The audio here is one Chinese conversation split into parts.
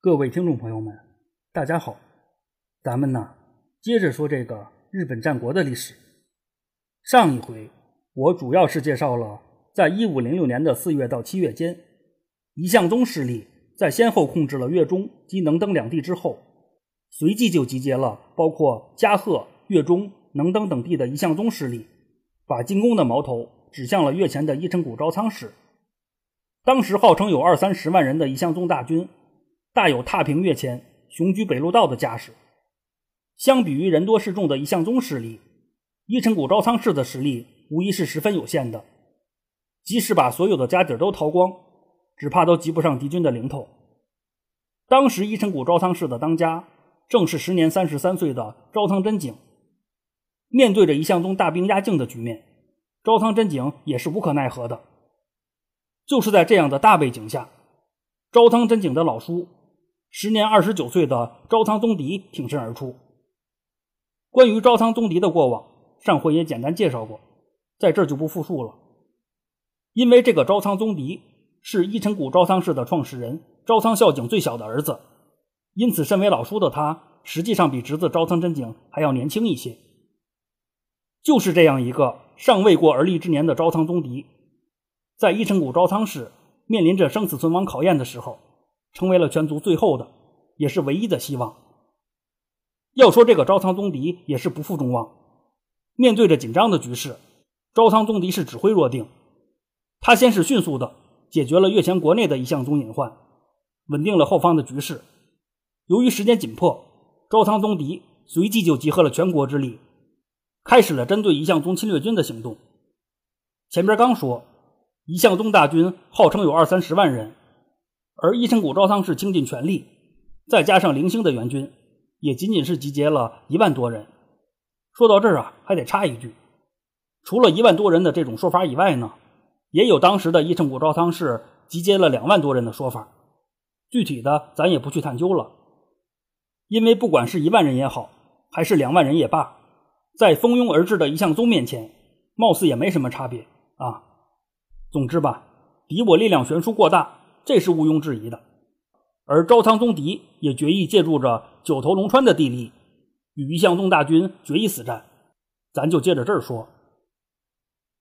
各位听众朋友们，大家好，咱们呢接着说这个日本战国的历史。上一回我主要是介绍了，在一五零六年的四月到七月间，一向宗势力在先后控制了越中及能登两地之后，随即就集结了包括加贺、越中、能登等地的一向宗势力，把进攻的矛头指向了越前的伊城谷招仓氏。当时号称有二三十万人的一向宗大军，大有踏平越前、雄居北陆道的架势。相比于人多势众的一向宗势力，伊城谷招仓氏的实力无疑是十分有限的。即使把所有的家底都掏光，只怕都及不上敌军的零头。当时伊城谷招仓氏的当家正是时年三十三岁的招仓真景。面对着一向宗大兵压境的局面，招仓真景也是无可奈何的。就是在这样的大背景下，招仓真景的老叔，时年二十九岁的招仓宗迪挺身而出。关于招仓宗迪的过往，上回也简单介绍过，在这儿就不复述了。因为这个招仓宗迪是伊城谷招仓氏的创始人招仓孝景最小的儿子，因此身为老叔的他，实际上比侄子招仓真景还要年轻一些。就是这样一个尚未过而立之年的招仓宗迪。在伊城谷招仓氏面临着生死存亡考验的时候，成为了全族最后的，也是唯一的希望。要说这个招仓宗迪也是不负众望，面对着紧张的局势，招仓宗迪是指挥若定。他先是迅速的解决了越前国内的一项宗隐患，稳定了后方的局势。由于时间紧迫，招仓宗迪随即就集合了全国之力，开始了针对一向宗侵略军的行动。前边刚说。一向宗大军号称有二三十万人，而伊城谷招仓氏倾尽全力，再加上零星的援军，也仅仅是集结了一万多人。说到这儿啊，还得插一句，除了一万多人的这种说法以外呢，也有当时的伊城谷招仓氏集结了两万多人的说法。具体的咱也不去探究了，因为不管是一万人也好，还是两万人也罢，在蜂拥而至的一向宗面前，貌似也没什么差别啊。总之吧，敌我力量悬殊过大，这是毋庸置疑的。而招仓宗迪也决意借助着九头龙川的地利，与一向宗大军决一死战。咱就接着这儿说，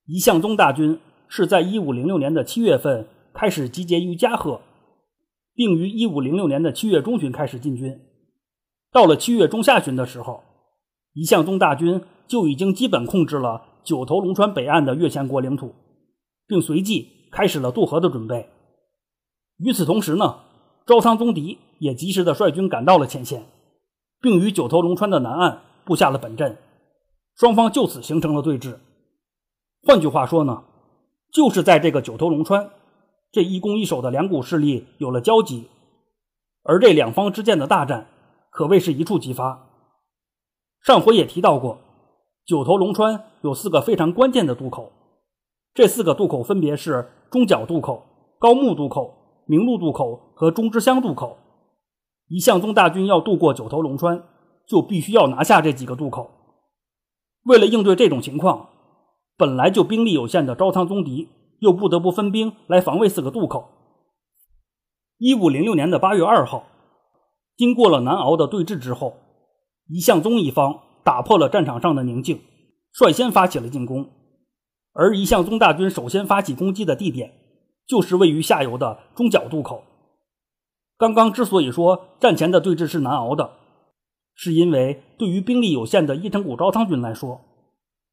一向宗大军是在一五零六年的七月份开始集结于加贺，并于一五零六年的七月中旬开始进军。到了七月中下旬的时候，一向宗大军就已经基本控制了九头龙川北岸的越前国领土。并随即开始了渡河的准备。与此同时呢，招仓宗迪也及时的率军赶到了前线，并于九头龙川的南岸布下了本阵，双方就此形成了对峙。换句话说呢，就是在这个九头龙川，这一攻一守的两股势力有了交集，而这两方之间的大战可谓是一触即发。上回也提到过，九头龙川有四个非常关键的渡口。这四个渡口分别是中角渡口、高木渡口、明路渡口和中之乡渡口。一向宗大军要渡过九头龙川，就必须要拿下这几个渡口。为了应对这种情况，本来就兵力有限的招仓宗迪又不得不分兵来防卫四个渡口。一五零六年的八月二号，经过了难熬的对峙之后，一向宗一方打破了战场上的宁静，率先发起了进攻。而一向宗大军首先发起攻击的地点，就是位于下游的中角渡口。刚刚之所以说战前的对峙是难熬的，是因为对于兵力有限的伊藤谷招仓军来说，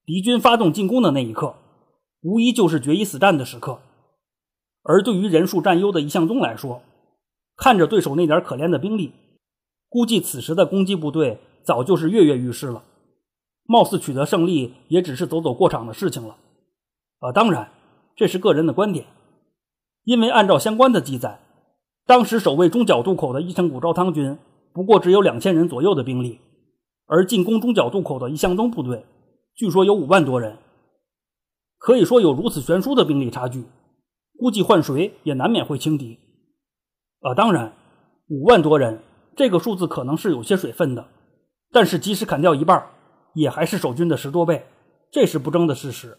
敌军发动进攻的那一刻，无疑就是决一死战的时刻；而对于人数占优的一向宗来说，看着对手那点可怜的兵力，估计此时的攻击部队早就是跃跃欲试了，貌似取得胜利也只是走走过场的事情了。啊，当然，这是个人的观点，因为按照相关的记载，当时守卫中角渡口的伊城谷招仓军不过只有两千人左右的兵力，而进攻中角渡口的一向宗部队据说有五万多人，可以说有如此悬殊的兵力差距，估计换谁也难免会轻敌。啊，当然，五万多人这个数字可能是有些水分的，但是即使砍掉一半，也还是守军的十多倍，这是不争的事实。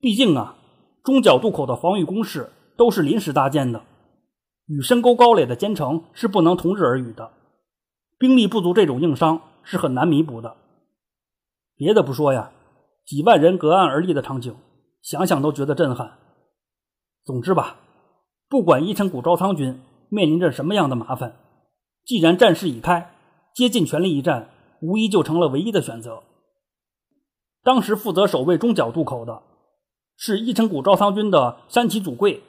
毕竟啊，中角渡口的防御工事都是临时搭建的，与深沟高垒的坚城是不能同日而语的，兵力不足这种硬伤是很难弥补的。别的不说呀，几万人隔岸而立的场景，想想都觉得震撼。总之吧，不管伊城谷招仓军面临着什么样的麻烦，既然战事已开，竭尽全力一战，无疑就成了唯一的选择。当时负责守卫中角渡口的是伊城谷招仓军的山崎祖贵。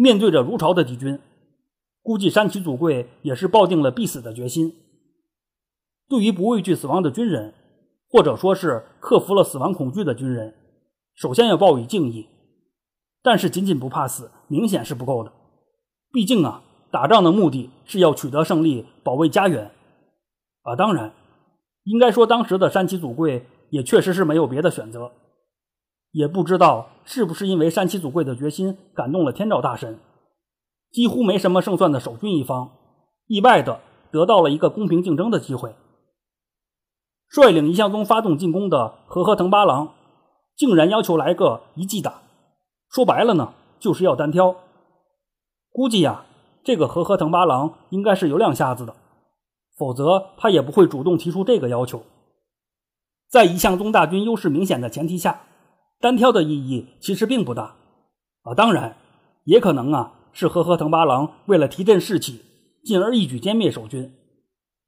面对着如潮的敌军，估计山崎祖贵也是抱定了必死的决心。对于不畏惧死亡的军人，或者说是克服了死亡恐惧的军人，首先要报以敬意。但是仅仅不怕死，明显是不够的。毕竟啊，打仗的目的是要取得胜利，保卫家园。啊，当然，应该说当时的山崎祖贵也确实是没有别的选择。也不知道是不是因为山崎祖贵的决心感动了天照大神，几乎没什么胜算的守军一方，意外的得到了一个公平竞争的机会。率领一向宗发动进攻的和合藤八郎，竟然要求来个一骑打，说白了呢，就是要单挑。估计呀，这个和合藤八郎应该是有两下子的，否则他也不会主动提出这个要求。在一向宗大军优势明显的前提下。单挑的意义其实并不大啊，当然也可能啊是和合藤八郎为了提振士气，进而一举歼灭守军，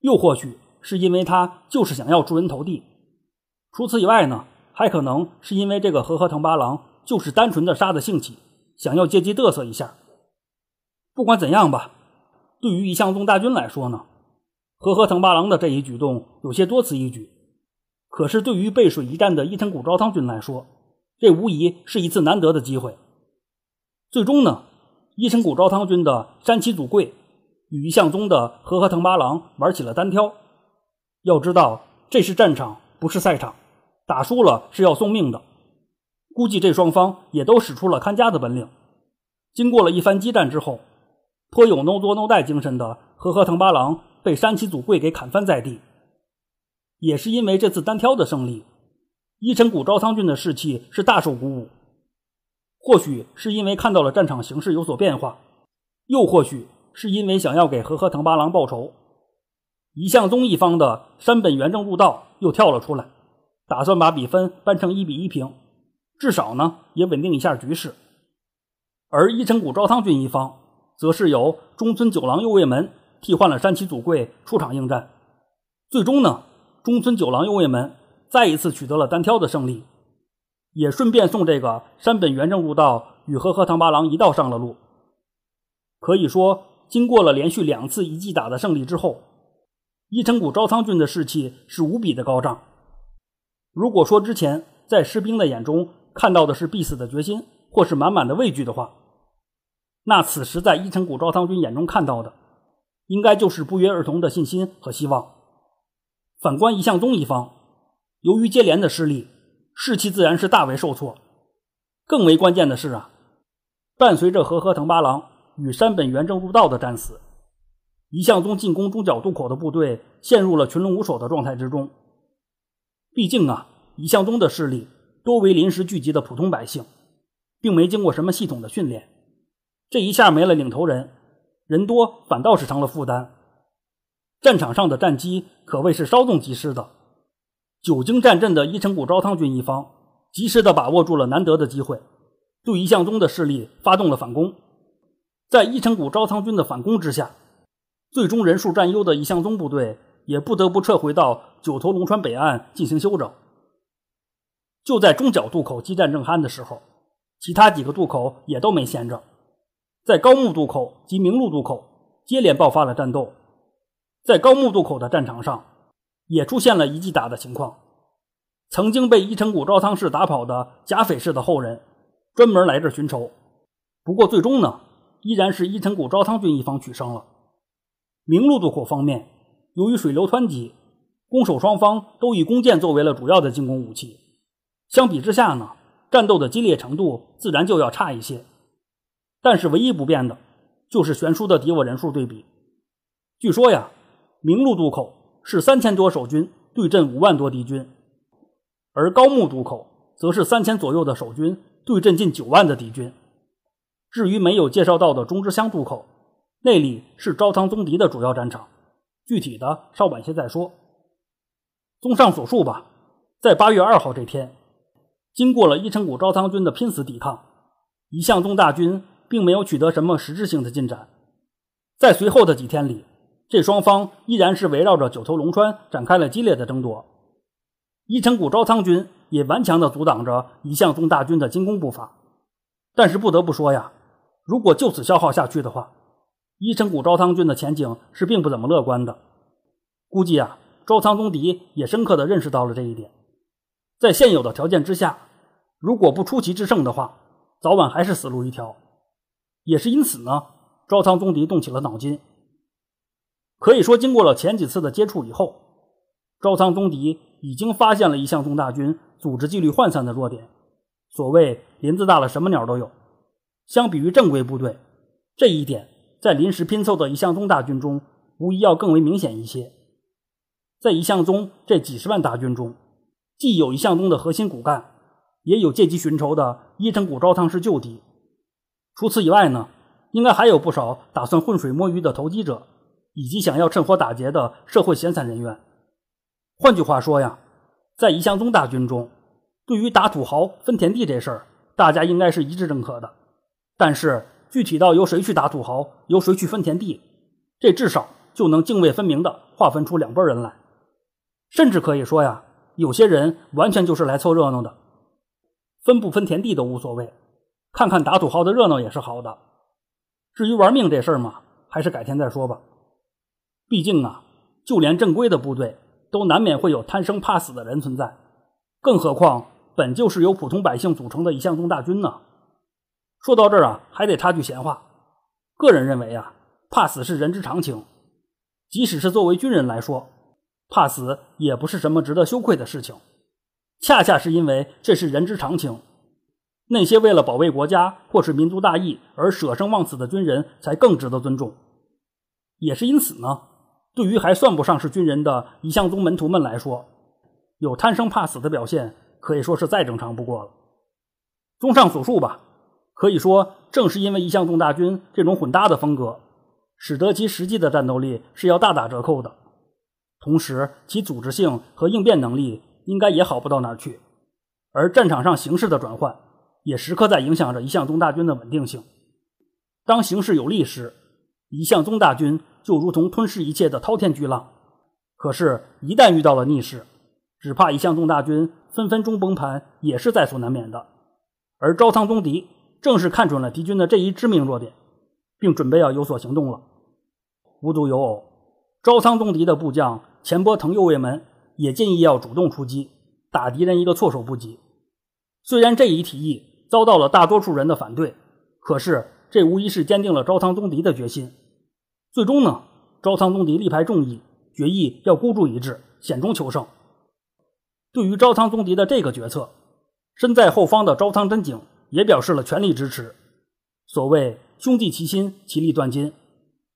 又或许是因为他就是想要出人头地。除此以外呢，还可能是因为这个和合藤八郎就是单纯的杀的兴起，想要借机嘚瑟一下。不管怎样吧，对于一向宗大军来说呢，和合藤八郎的这一举动有些多此一举，可是对于背水一战的伊藤谷招仓军来说，这无疑是一次难得的机会。最终呢，伊城谷昭汤军的山崎祖贵与一向宗的和合藤八郎玩起了单挑。要知道，这是战场，不是赛场，打输了是要送命的。估计这双方也都使出了看家的本领。经过了一番激战之后，颇有 no 作 no die 精神的和合藤八郎被山崎祖贵给砍翻在地。也是因为这次单挑的胜利。伊城谷昭仓军的士气是大受鼓舞，或许是因为看到了战场形势有所变化，又或许是因为想要给和合藤八郎报仇。一向宗一方的山本元正入道又跳了出来，打算把比分扳成一比一平，至少呢也稳定一下局势。而伊城谷昭仓军一方，则是由中村九郎右卫门替换了山崎祖贵出场应战，最终呢，中村九郎右卫门。再一次取得了单挑的胜利，也顺便送这个山本元正悟道与和合藤八郎一道上了路。可以说，经过了连续两次一记打的胜利之后，伊城谷昭仓军的士气是无比的高涨。如果说之前在士兵的眼中看到的是必死的决心，或是满满的畏惧的话，那此时在伊城谷昭仓军眼中看到的，应该就是不约而同的信心和希望。反观一向宗一方。由于接连的失利，士气自然是大为受挫。更为关键的是啊，伴随着和合藤八郎与山本元正入道的战死，一向宗进攻中角渡口的部队陷入了群龙无首的状态之中。毕竟啊，一向宗的势力多为临时聚集的普通百姓，并没经过什么系统的训练。这一下没了领头人，人多反倒是成了负担。战场上的战机可谓是稍纵即逝的。久经战阵的伊城谷招仓军一方，及时的把握住了难得的机会，对一向宗的势力发动了反攻。在伊城谷招仓军的反攻之下，最终人数占优的一向宗部队也不得不撤回到九头龙川北岸进行休整。就在中角渡口激战正酣的时候，其他几个渡口也都没闲着，在高木渡口及明路渡口接连爆发了战斗。在高木渡口的战场上。也出现了一记打的情况。曾经被伊城谷招仓氏打跑的甲斐氏的后人，专门来这寻仇。不过最终呢，依然是伊城谷招仓军一方取胜了。明路渡口方面，由于水流湍急，攻守双方都以弓箭作为了主要的进攻武器。相比之下呢，战斗的激烈程度自然就要差一些。但是唯一不变的，就是悬殊的敌我人数对比。据说呀，明路渡口。是三千多守军对阵五万多敌军，而高木渡口则是三千左右的守军对阵近九万的敌军。至于没有介绍到的中之乡渡口，那里是招仓宗迪的主要战场，具体的稍晚些再说。综上所述吧，在八月二号这天，经过了伊城谷招仓军的拼死抵抗，一向宗大军并没有取得什么实质性的进展。在随后的几天里，这双方依然是围绕着九头龙川展开了激烈的争夺。伊城谷昭仓军也顽强地阻挡着一向宗大军的进攻步伐。但是不得不说呀，如果就此消耗下去的话，伊城谷昭仓军的前景是并不怎么乐观的。估计啊。招仓宗迪也深刻地认识到了这一点，在现有的条件之下，如果不出奇制胜的话，早晚还是死路一条。也是因此呢，招仓宗迪动起了脑筋。可以说，经过了前几次的接触以后，招仓宗迪已经发现了一向宗大军组织纪律涣散的弱点。所谓林子大了，什么鸟都有。相比于正规部队，这一点在临时拼凑的一向宗大军中，无疑要更为明显一些。在一向宗这几十万大军中，既有一向宗的核心骨干，也有借机寻仇的伊城谷招仓氏旧敌。除此以外呢，应该还有不少打算浑水摸鱼的投机者，以及想要趁火打劫的社会闲散人员。换句话说呀，在一向宗大军中，对于打土豪分田地这事儿，大家应该是一致认可的。但是具体到由谁去打土豪，由谁去分田地，这至少就能泾渭分明的划分出两拨人来。甚至可以说呀，有些人完全就是来凑热闹的，分不分田地都无所谓，看看打土豪的热闹也是好的。至于玩命这事儿嘛，还是改天再说吧。毕竟啊，就连正规的部队都难免会有贪生怕死的人存在，更何况本就是由普通百姓组成的一向宗大军呢。说到这儿啊，还得插句闲话，个人认为啊，怕死是人之常情，即使是作为军人来说。怕死也不是什么值得羞愧的事情，恰恰是因为这是人之常情，那些为了保卫国家或是民族大义而舍生忘死的军人才更值得尊重。也是因此呢，对于还算不上是军人的一向宗门徒们来说，有贪生怕死的表现可以说是再正常不过了。综上所述吧，可以说正是因为一向宗大军这种混搭的风格，使得其实际的战斗力是要大打折扣的。同时，其组织性和应变能力应该也好不到哪儿去，而战场上形势的转换也时刻在影响着一向宗大军的稳定性。当形势有利时，一向宗大军就如同吞噬一切的滔天巨浪；可是，一旦遇到了逆势，只怕一向宗大军分分钟崩盘也是在所难免的。而招仓宗迪正是看准了敌军的这一致命弱点，并准备要有所行动了。无独有偶，招仓宗迪的部将。钱波腾右卫门也建议要主动出击，打敌人一个措手不及。虽然这一提议遭到了大多数人的反对，可是这无疑是坚定了招仓宗迪的决心。最终呢，招仓宗迪力排众议，决议要孤注一掷，险中求胜。对于招仓宗迪的这个决策，身在后方的招仓真景也表示了全力支持。所谓兄弟齐心，其利断金。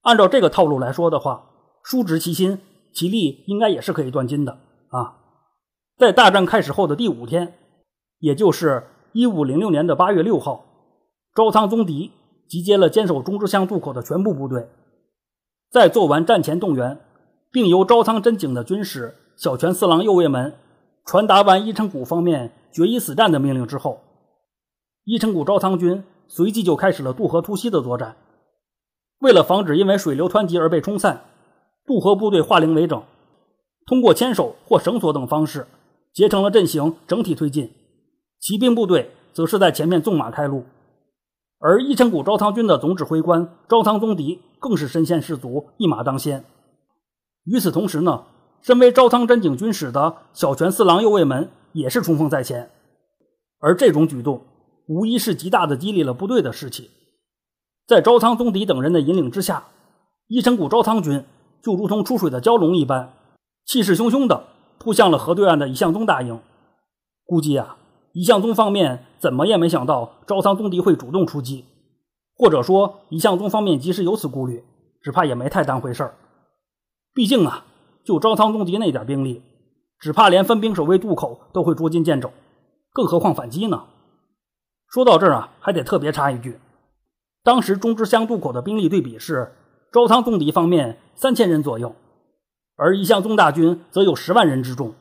按照这个套路来说的话，叔侄齐心。其利应该也是可以断金的啊！在大战开始后的第五天，也就是一五零六年的八月六号，招仓宗迪集结了坚守中之乡渡口的全部部队，在做完战前动员，并由招仓真景的军师小泉四郎右卫门传达完伊城谷方面决一死战的命令之后，伊城谷招仓军随即就开始了渡河突袭的作战。为了防止因为水流湍急而被冲散。渡河部队化零为整，通过牵手或绳索等方式结成了阵型，整体推进。骑兵部队则是在前面纵马开路，而伊城谷招仓军的总指挥官招仓宗迪更是身先士卒，一马当先。与此同时呢，身为招仓真景军使的小泉四郎右卫门也是冲锋在前，而这种举动无疑是极大的激励了部队的士气。在招仓宗迪等人的引领之下，伊城谷招仓军。就如同出水的蛟龙一般，气势汹汹地扑向了河对岸的一向宗大营。估计啊，一向宗方面怎么也没想到招仓宗迪会主动出击，或者说一向宗方面即使有此顾虑，只怕也没太当回事儿。毕竟啊，就招仓宗迪那点兵力，只怕连分兵守卫渡口都会捉襟见肘，更何况反击呢？说到这儿啊，还得特别插一句，当时中之乡渡口的兵力对比是。招仓宗敌方面三千人左右，而一向宗大军则有十万人之众。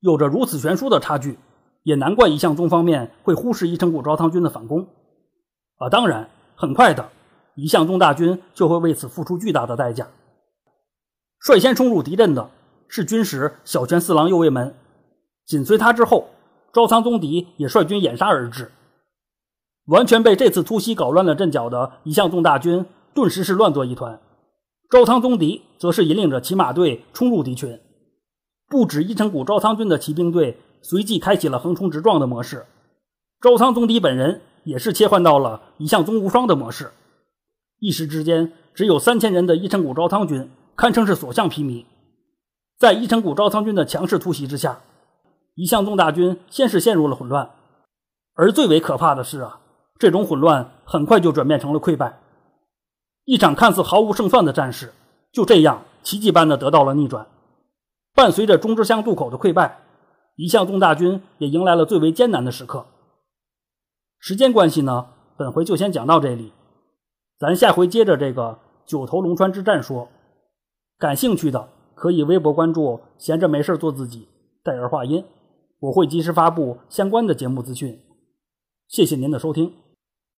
有着如此悬殊的差距，也难怪一向宗方面会忽视伊城谷招仓军的反攻。啊，当然，很快的，一向宗大军就会为此付出巨大的代价。率先冲入敌阵的是军师小泉四郎右卫门，紧随他之后，招仓宗敌也率军掩杀而至。完全被这次突袭搞乱了阵脚的一向宗大军，顿时是乱作一团。招仓宗敌则是引领着骑马队冲入敌群，不止伊城谷招仓军的骑兵队随即开启了横冲直撞的模式，周仓宗邸本人也是切换到了一向宗无双的模式。一时之间，只有三千人的伊城谷招仓军堪称是所向披靡。在伊城谷招仓军的强势突袭之下，一向宗大军先是陷入了混乱，而最为可怕的是啊。这种混乱很快就转变成了溃败，一场看似毫无胜算的战事就这样奇迹般的得到了逆转。伴随着中之乡渡口的溃败，一向宗大军也迎来了最为艰难的时刻。时间关系呢，本回就先讲到这里，咱下回接着这个九头龙川之战说。感兴趣的可以微博关注“闲着没事做自己”，带儿话音，我会及时发布相关的节目资讯。谢谢您的收听。